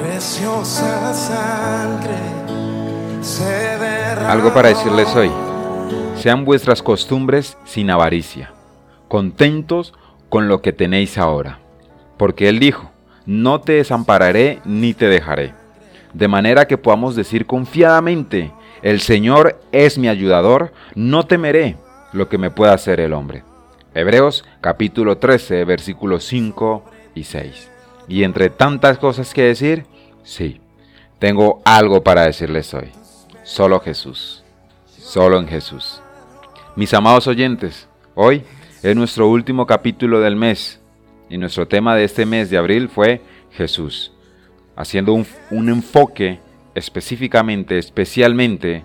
preciosa sangre se Algo para decirles hoy. Sean vuestras costumbres sin avaricia, contentos con lo que tenéis ahora. Porque Él dijo, no te desampararé ni te dejaré. De manera que podamos decir confiadamente, el Señor es mi ayudador, no temeré lo que me pueda hacer el hombre. Hebreos capítulo 13, versículos 5 y 6. Y entre tantas cosas que decir, sí, tengo algo para decirles hoy. Solo Jesús. Solo en Jesús. Mis amados oyentes, hoy es nuestro último capítulo del mes y nuestro tema de este mes de abril fue Jesús, haciendo un, enfoque específicamente, especialmente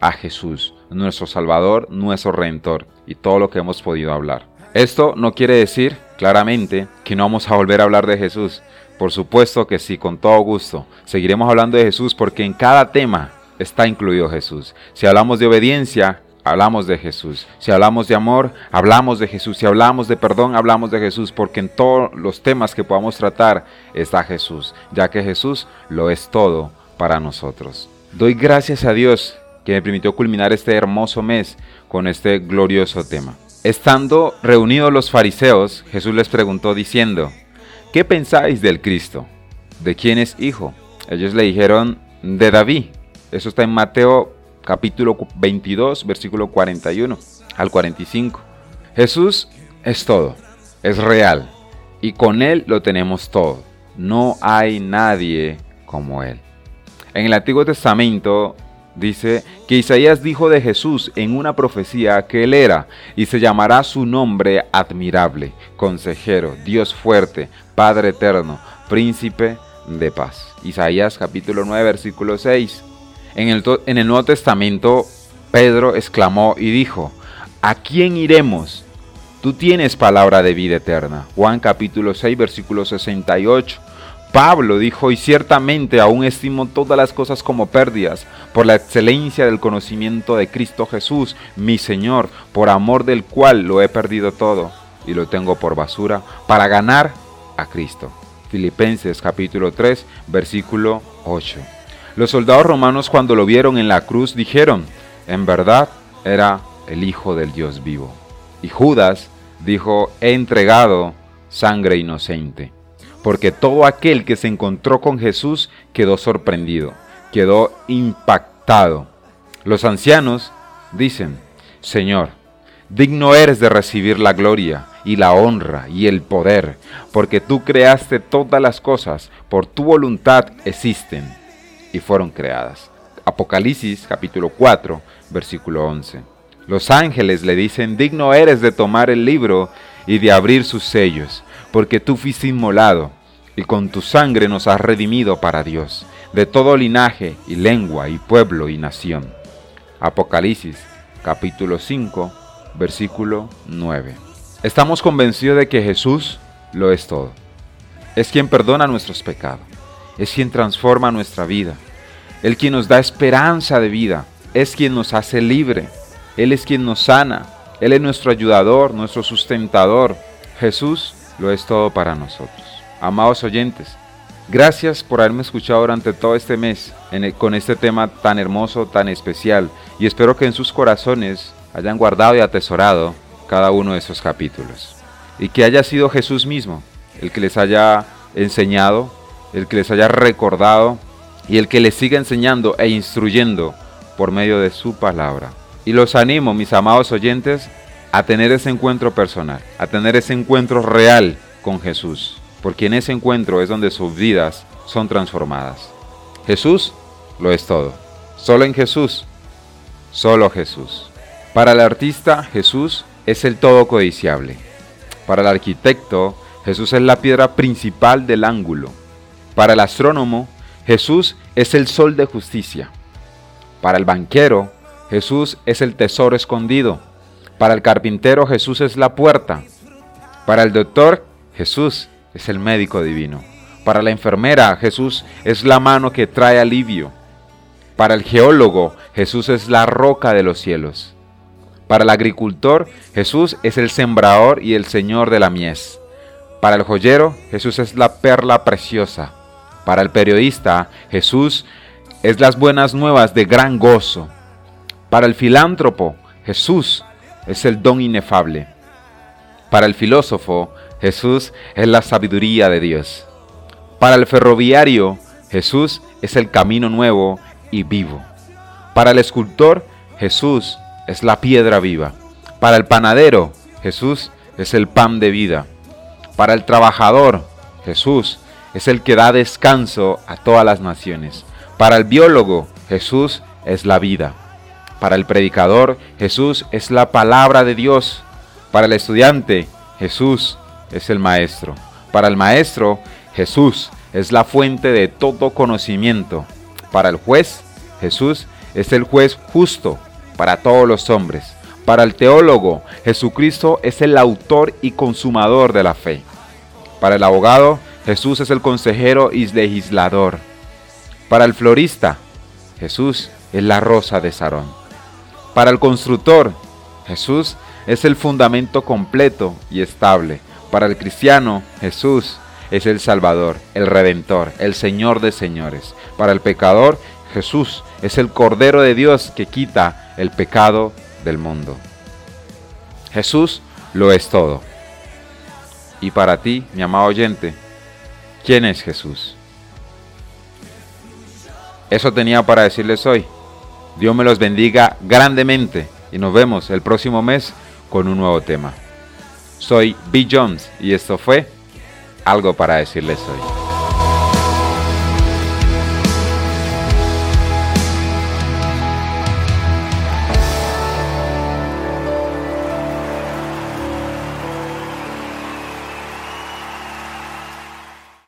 a Jesús, nuestro Salvador, nuestro Redentor y todo lo que hemos podido hablar. Esto no quiere decir claramente que no vamos a volver a hablar de Jesús. Por supuesto que sí, con todo gusto. Seguiremos hablando de Jesús porque en cada tema está incluido Jesús. Si hablamos de obediencia, hablamos de Jesús. Si hablamos de amor, hablamos de Jesús. Si hablamos de perdón, hablamos de Jesús, porque en todos los temas que podamos tratar está Jesús, ya que Jesús lo es todo para nosotros. Doy gracias a Dios que me permitió culminar este hermoso mes con este glorioso tema. Estando reunidos los fariseos, Jesús les preguntó diciendo, ¿qué pensáis del Cristo? ¿De quién es hijo? Ellos le dijeron, de David. Eso está en Mateo capítulo 22, versículo 41 al 45. Jesús es todo, es real, y con Él lo tenemos todo. No hay nadie como Él. En el Antiguo Testamento dice que Isaías dijo de Jesús en una profecía que Él era, y se llamará su nombre admirable, consejero, Dios fuerte, Padre eterno, príncipe de paz. Isaías capítulo 9, versículo 6. En el, en el Nuevo Testamento, Pedro exclamó y dijo, ¿a quién iremos? Tú tienes palabra de vida eterna. Juan capítulo 6, versículo 68. Pablo dijo, y ciertamente aún estimo todas las cosas como pérdidas por la excelencia del conocimiento de Cristo Jesús, mi Señor, por amor del cual lo he perdido todo y lo tengo por basura, para ganar a Cristo. Filipenses capítulo 3, versículo 8. Los soldados romanos cuando lo vieron en la cruz dijeron, en verdad era el Hijo del Dios vivo. Y Judas dijo, he entregado sangre inocente, porque todo aquel que se encontró con Jesús quedó sorprendido, quedó impactado. Los ancianos dicen, Señor, digno eres de recibir la gloria y la honra y el poder, porque tú creaste todas las cosas, por tu voluntad existen y fueron creadas. Apocalipsis capítulo 4, versículo 11. Los ángeles le dicen, digno eres de tomar el libro y de abrir sus sellos, porque tú fuiste inmolado, y con tu sangre nos has redimido para Dios, de todo linaje y lengua y pueblo y nación. Apocalipsis capítulo 5, versículo 9. Estamos convencidos de que Jesús lo es todo. Es quien perdona nuestros pecados es quien transforma nuestra vida. Él quien nos da esperanza de vida. Es quien nos hace libre. Él es quien nos sana. Él es nuestro ayudador, nuestro sustentador. Jesús lo es todo para nosotros. Amados oyentes, gracias por haberme escuchado durante todo este mes con este tema tan hermoso, tan especial. Y espero que en sus corazones hayan guardado y atesorado cada uno de esos capítulos. Y que haya sido Jesús mismo el que les haya enseñado el que les haya recordado y el que les siga enseñando e instruyendo por medio de su palabra. Y los animo, mis amados oyentes, a tener ese encuentro personal, a tener ese encuentro real con Jesús, porque en ese encuentro es donde sus vidas son transformadas. Jesús lo es todo. Solo en Jesús, solo Jesús. Para el artista, Jesús es el todo codiciable. Para el arquitecto, Jesús es la piedra principal del ángulo. Para el astrónomo, Jesús es el sol de justicia. Para el banquero, Jesús es el tesoro escondido. Para el carpintero, Jesús es la puerta. Para el doctor, Jesús es el médico divino. Para la enfermera, Jesús es la mano que trae alivio. Para el geólogo, Jesús es la roca de los cielos. Para el agricultor, Jesús es el sembrador y el señor de la mies. Para el joyero, Jesús es la perla preciosa. Para el periodista, Jesús es las buenas nuevas de gran gozo. Para el filántropo, Jesús es el don inefable. Para el filósofo, Jesús es la sabiduría de Dios. Para el ferroviario, Jesús es el camino nuevo y vivo. Para el escultor, Jesús es la piedra viva. Para el panadero, Jesús es el pan de vida. Para el trabajador, Jesús es el que da descanso a todas las naciones. Para el biólogo, Jesús es la vida. Para el predicador, Jesús es la palabra de Dios. Para el estudiante, Jesús es el maestro. Para el maestro, Jesús es la fuente de todo conocimiento. Para el juez, Jesús es el juez justo para todos los hombres. Para el teólogo, Jesucristo es el autor y consumador de la fe. Para el abogado, Jesús es el consejero y legislador. Para el florista, Jesús es la rosa de Sarón. Para el constructor, Jesús es el fundamento completo y estable. Para el cristiano, Jesús es el Salvador, el Redentor, el Señor de señores. Para el pecador, Jesús es el Cordero de Dios que quita el pecado del mundo. Jesús lo es todo. Y para ti, mi amado oyente, ¿quién es Jesús? Eso tenía para decirles hoy. Dios me los bendiga grandemente y nos vemos el próximo mes con un nuevo tema. Soy B. Jones y esto fue algo para decirles hoy.